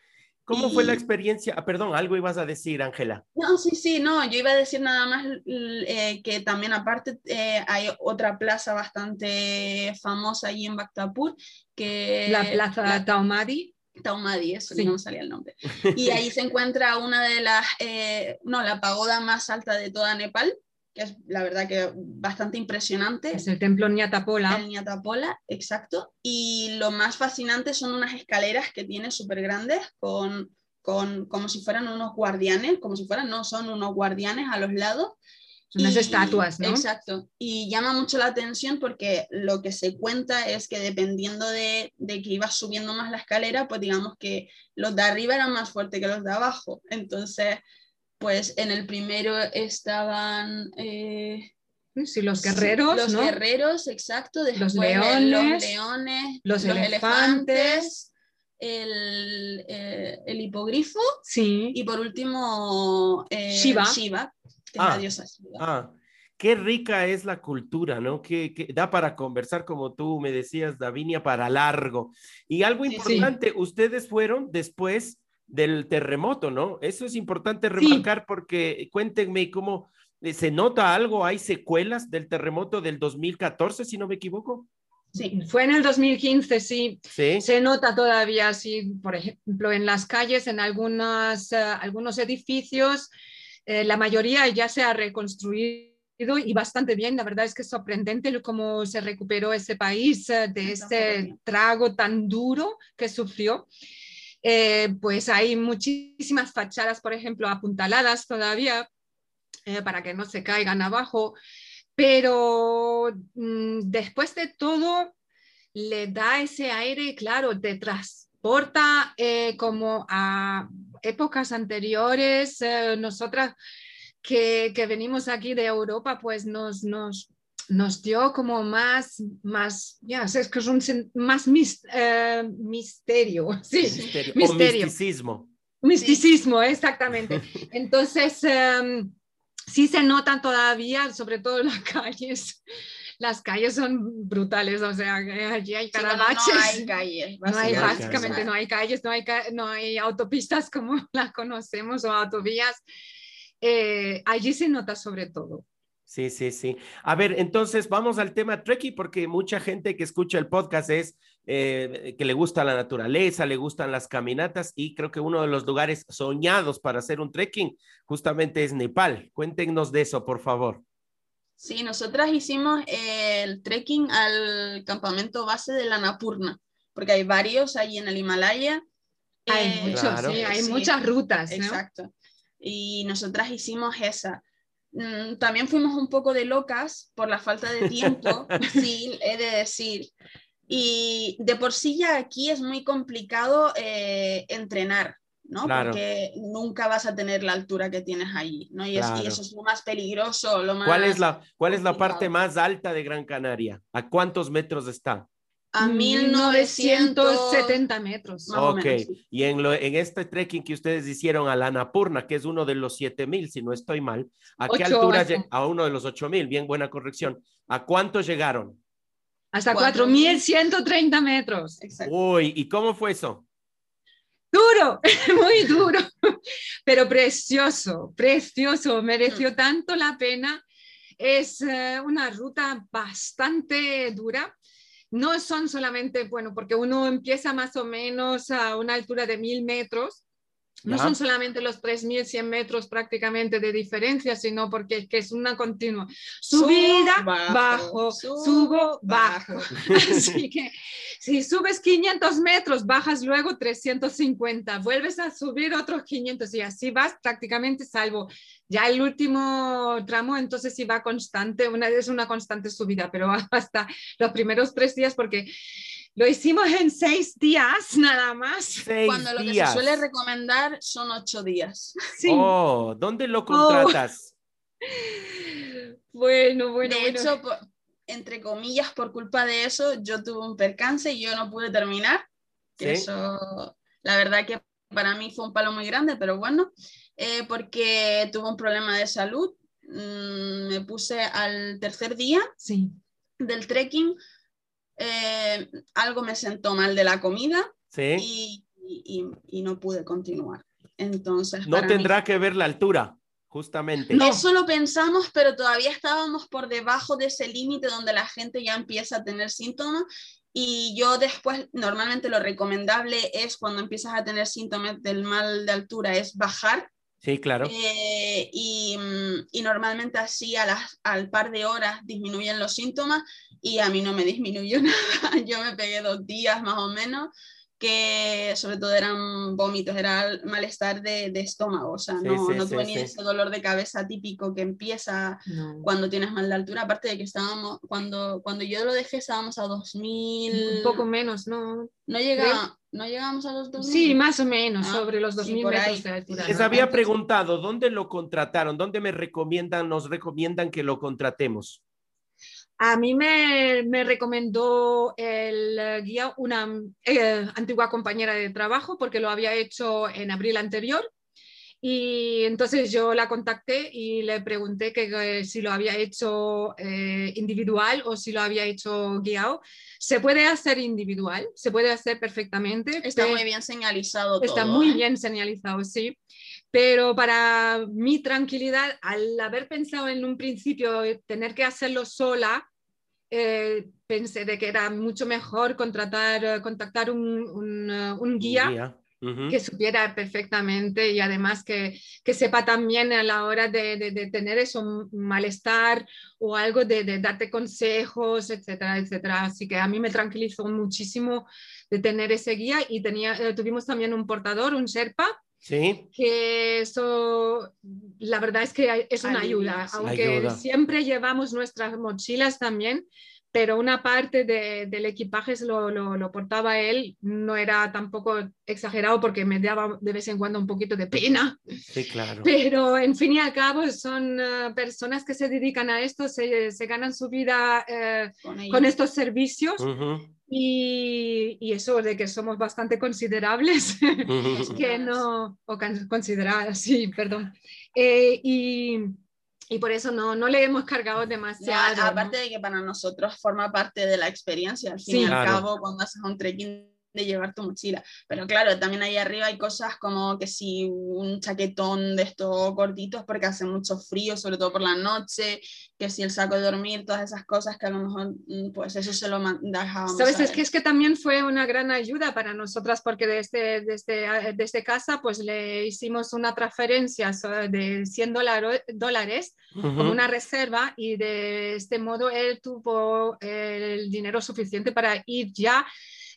¿Cómo fue la experiencia? Ah, perdón, algo ibas a decir, Ángela. No, sí, sí, no, yo iba a decir nada más eh, que también aparte eh, hay otra plaza bastante famosa allí en Bhaktapur, que... La Plaza la, Taumadi. Taumadi, eso no salía el nombre. Y ahí se encuentra una de las, eh, no, la pagoda más alta de toda Nepal, que es la verdad que bastante impresionante. Es el templo Nyatapola. El Nyatapola, exacto. Y lo más fascinante son unas escaleras que tiene súper grandes con, con, como si fueran unos guardianes, como si fueran, no, son unos guardianes a los lados unas estatuas, ¿no? Exacto. Y llama mucho la atención porque lo que se cuenta es que dependiendo de, de, que ibas subiendo más la escalera, pues digamos que los de arriba eran más fuertes que los de abajo. Entonces, pues en el primero estaban... Eh, sí, los guerreros. Los guerreros, exacto. los leones. Los, leones, los, elefantes. el, eh, el, hipogrifo sí. y por último eh, Shiva. Shiva, ah, ah, qué rica es la cultura, ¿no? Que, da para conversar, como tú me decías, Davinia, para largo. Y algo importante, ustedes fueron después del terremoto, ¿no? Eso es importante remarcar porque cuéntenme cómo eh, se nota algo, hay secuelas del terremoto del 2014, si no me equivoco. Sí, fue en el 2015, sí. ¿Sí? Se nota todavía, sí, por ejemplo, en las calles, en algunas, eh, algunos edificios, eh, la mayoría ya se ha reconstruido y bastante bien. La verdad es que es sorprendente cómo se recuperó ese país eh, de ese trago tan duro que sufrió. Eh, pues hay muchísimas fachadas, por ejemplo, apuntaladas todavía para que no se caigan abajo, pero mm, después de todo le da ese aire, claro, te transporta como a épocas anteriores, eh, nosotras que, venimos aquí de Europa, pues nos, nos, nos dio como más, más, ya, es que es un más eh, misterio, sí, misterio. misticismo. Misticismo, exactamente. Entonces, em, sí se notan todavía, sobre todo en las calles, las calles son brutales, o sea, allí hay Sí, bueno, carabaches. no hay calles. No hay, Básicamente. no hay calles, no hay, no hay autopistas como las conocemos o autovías. Eh, allí se nota sobre todo. Sí, sí, sí. A ver, entonces vamos al tema trekking porque mucha gente que escucha el podcast es eh, que le gusta la naturaleza, le gustan las caminatas y creo que uno de los lugares soñados para hacer un trekking justamente es Nepal. Cuéntenos de eso, por favor. Sí, nosotras hicimos el trekking al campamento base de la Napurna, porque hay varios ahí en el Himalaya. Hay Eh, muchos, Claro. sí, hay sí, muchas rutas. ¿no? Exacto. Y nosotras hicimos esa. Mm, También fuimos un poco de locas por la falta de tiempo, sí, he de decir. Y de por sí ya aquí es muy complicado eh, entrenar, ¿no? Claro. Porque nunca vas a tener la altura que tienes allí, ¿no? Y, es- y eso es lo más peligroso, lo más... ¿Cuál es la, cuál es la parte más alta de Gran Canaria? ¿A cuántos metros está? A 1970 1970 metros. Más o ok, menos, sí. y en, lo, en este trekking que ustedes hicieron a la Annapurna, que es uno de los 7000, si no estoy mal, ¿a qué Ocho, altura? A uno de los 8000, bien buena corrección. ¿A cuánto llegaron? Hasta Cuatro 4.130 metros. Exacto. Uy, ¿y cómo fue eso? Duro, muy duro, pero precioso, precioso. Mm. Mereció tanto la pena. Es eh, una ruta bastante dura. No son solamente, bueno, porque uno empieza más o menos a una altura de mil metros. No son solamente los 3.100 metros prácticamente de diferencia, sino porque es que es una continua subida, Subo, bajo, subo, bajo. bajo. Así que si subes 500 metros, bajas luego 350, vuelves a subir otros 500 y así vas prácticamente salvo ya el último tramo, entonces sí va constante, una, es una constante subida, pero hasta los primeros tres días porque lo hicimos en seis días nada más. Seis Cuando lo que días. se suele recomendar son ocho días. Sí. Oh, ¿dónde lo contratas? Bueno, bueno, de bueno. hecho, por- entre comillas, por culpa de eso, yo tuve un percance y yo no pude terminar. ¿Sí? Eso, la verdad que para mí fue un palo muy grande, pero bueno, eh, porque tuve un problema de salud. Mm, me puse al tercer día Sí. del trekking, eh, algo me sentó mal de la comida ¿Sí? y, y- y no pude continuar. Entonces, No mí tendrá que ver la altura, justamente. No. Eso lo pensamos, pero todavía estábamos por debajo de ese límite donde la gente ya empieza a tener síntomas. Y yo después, normalmente lo recomendable es cuando empiezas a tener síntomas del mal de altura, es bajar. Sí, claro. eh, y, mm, y normalmente así a las, al par de horas disminuyen los síntomas y a mí no me disminuyó nada. Yo me pegué dos días más o menos que sobre todo eran vómitos, era malestar de, de estómago, o sea, Sí, no, sí, no sí, tuve ni sí. ese dolor de cabeza típico que empieza No. cuando tienes mal de altura, aparte de que estábamos, cuando, cuando yo lo dejé estábamos a 2000, Un poco menos, ¿no? no, llega, no llegamos a los 2000. Sí, más o menos, Ah, sobre los sí, 2.000 por ahí. metros de altura. Les ¿no? había preguntado, ¿dónde lo contrataron? ¿Dónde me recomiendan, nos recomiendan que lo contratemos? A mí me, me recomendó el eh, guía una eh, antigua compañera de trabajo porque lo había hecho en abril anterior. Y entonces yo la contacté y le pregunté que, eh, si lo había hecho eh, individual o si lo había hecho guiado. Se puede hacer individual, se puede hacer perfectamente. Está muy bien señalizado Está todo, muy ¿eh? bien señalizado, sí. Pero para mi tranquilidad, al haber pensado en un principio tener que hacerlo sola, eh, pensé de que era mucho mejor contratar, eh, contactar un, un, eh, un guía Ujú. que supiera perfectamente y además que, que sepa también a la hora de, de- de tener eso, un malestar o algo de, de darte consejos, etcétera, etcétera. Así que a mí me tranquilizó muchísimo de tener ese guía y tenía, eh, tuvimos también un portador, un Sherpa, Sí, que eso, la verdad es que es una ayuda, aunque Ayuda. siempre llevamos nuestras mochilas también, pero una parte de- del equipaje lo, lo- lo portaba él, no era tampoco exagerado porque me daba de vez en cuando un poquito de pena, sí, claro. pero en fin y al cabo son eh, personas que se dedican a esto, se, se ganan su vida eh, Con con estos servicios. Ujú, y, y eso de que somos bastante considerables que no, o consideradas, sí, perdón. Eh, y, y por eso no, no le hemos cargado demasiado. No, aparte de que para nosotros forma parte de la experiencia, al fin y al cabo, cuando haces un trekking de llevar tu mochila. Pero claro, también ahí arriba hay cosas como que si un chaquetón de estos cortitos porque hace mucho frío, sobre todo por la noche, que si el saco de dormir, todas esas cosas que a lo mejor, mm, pues eso se lo dejábamos. Sabes, es que es que también fue una gran ayuda para nosotras porque desde, desde, desde casa pues le hicimos una transferencia de 100 dólares como una reserva y de este modo él tuvo el dinero suficiente para ir ya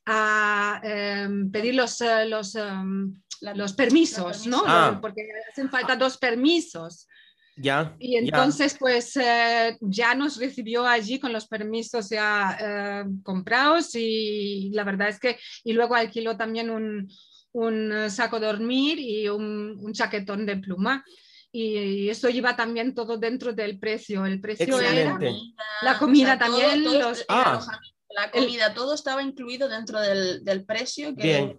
a em, pedir los, eh, los, em, los permisos, ¿no? Ah. Porque hacen falta dos permisos. Ya. Y entonces, pues eh, ya nos recibió allí con los permisos ya eh, comprados y la verdad es que, y luego alquiló también un, un saco de dormir y un, un chaquetón de pluma y eso iba también todo dentro del precio. El precio era la comida también. los, ah la comida, todo estaba incluido dentro del, del precio que,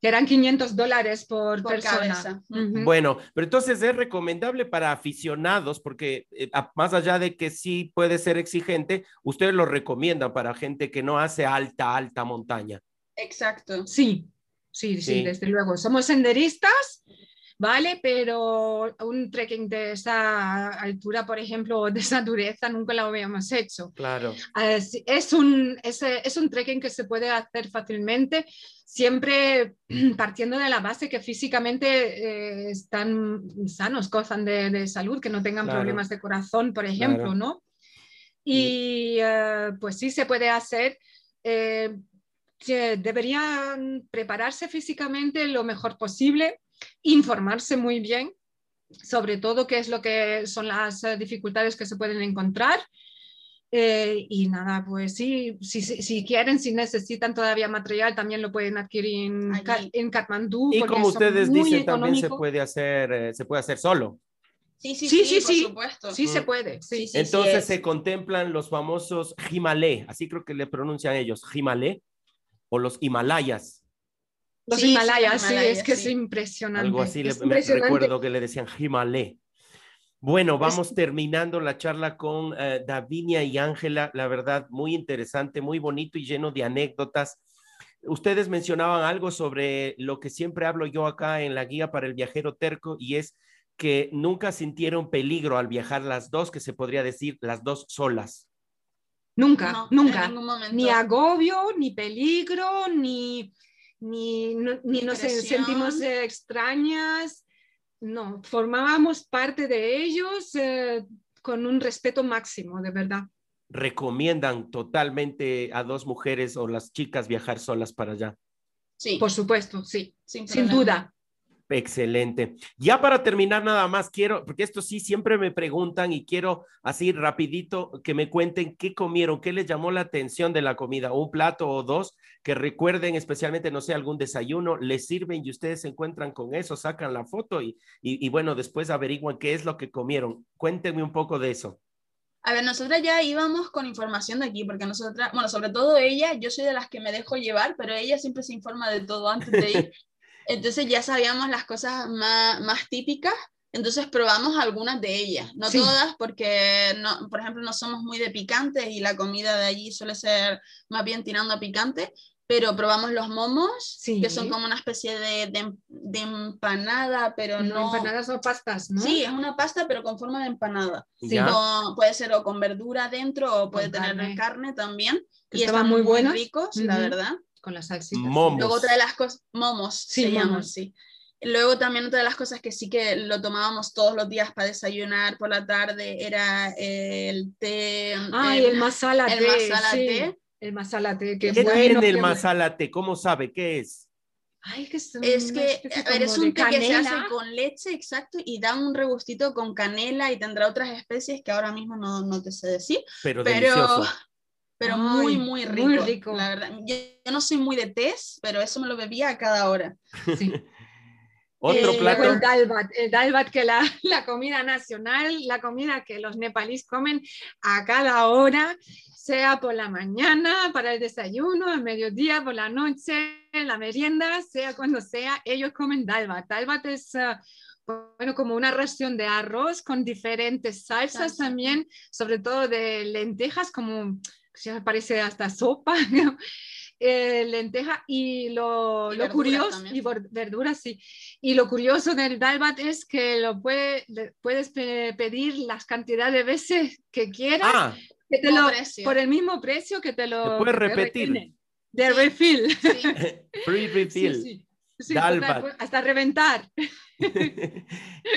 que eran 500 dólares por, persona. Bueno, pero entonces es recomendable para aficionados, porque eh, más allá de que sí puede ser exigente, ustedes lo recomiendan para gente que no hace alta, alta montaña. Exacto. Sí, sí, sí, sí, desde luego. Somos senderistas ¿vale? Pero un trekking de esa altura, por ejemplo, de esa dureza, nunca lo habíamos hecho. Claro. Es, un, es, es un trekking que se puede hacer fácilmente, siempre partiendo de la base que físicamente eh, están sanos, gozan de, de, salud, que no tengan problemas de corazón, por ejemplo, ¿no? Y uh, pues sí se puede hacer. Eh, deberían prepararse físicamente lo mejor posible, informarse muy bien sobre todo qué es lo que son las eh, dificultades que se pueden encontrar. Eh, y nada, pues sí, si, si, quieren, si necesitan todavía material, también lo pueden adquirir en, en Katmandú. Y como ustedes dicen, también se puede hacer, eh, se puede hacer solo. Sí, sí, sí, sí, sí, supuesto. sí se puede. Sí, Entonces se contemplan los famosos Himalé, así creo que le pronuncian ellos, Himalé o los Himalayas. Los Himalayas, sí, es que es impresionante. Algo así, le, recuerdo que le decían Himalé. Bueno, vamos terminando la charla con uh, Davinia y Ángela, la verdad, muy interesante, muy bonito y lleno de anécdotas. Ustedes mencionaban algo sobre lo que siempre hablo yo acá en la guía para el viajero terco y es que nunca sintieron peligro al viajar las dos, que se podría decir las dos solas. Nunca, nunca. Ni agobio, ni peligro, ni ni, ni nos sentimos extrañas, no, formábamos parte de ellos eh, con un respeto máximo, de verdad. ¿Recomiendan totalmente a dos mujeres o las chicas viajar solas para allá? Sí. Por supuesto, sí, sin duda. Excelente. Ya para terminar nada más, quiero, porque esto sí siempre me preguntan y quiero así rapidito que me cuenten qué comieron, qué les llamó la atención de la comida, un plato o dos, que recuerden especialmente, no sé, algún desayuno, les sirven y ustedes se encuentran con eso, sacan la foto y, y, y bueno, después averiguan qué es lo que comieron. Cuéntenme un poco de eso. A ver, nosotras ya íbamos con información de aquí, porque nosotras, bueno, sobre todo ella, yo soy de las que me dejo llevar, pero ella siempre se informa de todo antes de ir. Entonces ya sabíamos las cosas más, más típicas, entonces probamos algunas de ellas, no todas, porque, no, por ejemplo, no somos muy de picante y la comida de allí suele ser más bien tirando a picante, pero probamos los momos, que son como una especie de, de, empanada, pero no... Empanadas son pastas, ¿no? Sí, es una pasta, pero con forma de empanada. puede ser o con verdura dentro o puede tener carne, también. y estaban muy buenos, ricos, la verdad con las salsitas. Luego otra de las cosas, momos sí, se sí. Luego también otra de las cosas que sí que lo tomábamos todos los días para desayunar por la tarde era el té. Ay, el, masala el Masala té. El masala té, ¿Qué bueno, tiene el masala té? ¿Cómo sabe? ¿Qué es? Ay, que es, es que es un té que se hace con leche, exacto, y da un regustito con canela y tendrá otras especies que ahora mismo no, no te sé decir. Pero, pero delicioso pero muy, muy rico, muy rico. La verdad, yo, no soy muy de té, pero eso me lo bebía a cada hora. Sí. Otro eh, plato. El dalbat, el dalbat que la, la comida nacional, la comida que los nepalíes comen a cada hora, sea por la mañana, para el desayuno, al mediodía, por la noche, la merienda, sea cuando sea, ellos comen dalbat. Dalbat es uh, bueno, como una ración de arroz con diferentes salsas Salsa. también, sobre todo de lentejas, como se parece hasta sopa, eh, lenteja y lo, Y lo curioso también. y verduras sí y lo curioso del dalbat es que lo puede, puedes pe- pedir las cantidades de veces que quieras Ah, que te lo- por el mismo precio que te lo Te puedes repetir. de Sí. refill Sí, free refill. sí. Sí, Dalbat. total, hasta reventar Qué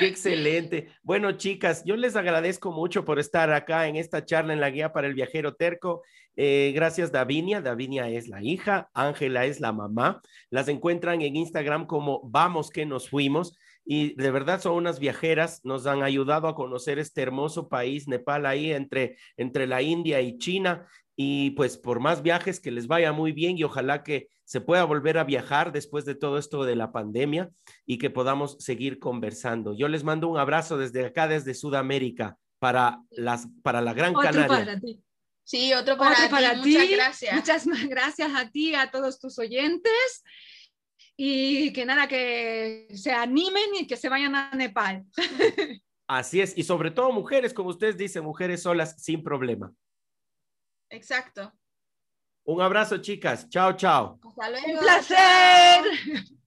excelente. Bueno, chicas, yo les agradezco mucho por estar acá en esta charla en la guía para el viajero terco. Eh, gracias, Davinia. Davinia es la hija, Ángela es la mamá. Las encuentran en Instagram como Vamos que nos fuimos. Y de verdad son unas viajeras, nos han ayudado a conocer este hermoso país, Nepal, ahí entre, entre la India y China. Y pues por más viajes, que les vaya muy bien y ojalá que se pueda volver a viajar después de todo esto de la pandemia y que podamos seguir conversando. Yo les mando un abrazo desde acá, desde Sudamérica, para, las, para la Gran otro Canaria. para ti sí, otro para, Otro ti. para Muchas ti. gracias. Muchas más gracias a ti, a todos tus oyentes. Y que nada, que se animen y que se vayan a Nepal. Así es, y sobre todo mujeres, como ustedes dicen, mujeres solas sin problema. Exacto. Un abrazo, chicas. Chao, chao. Hasta luego. ¡Un placer!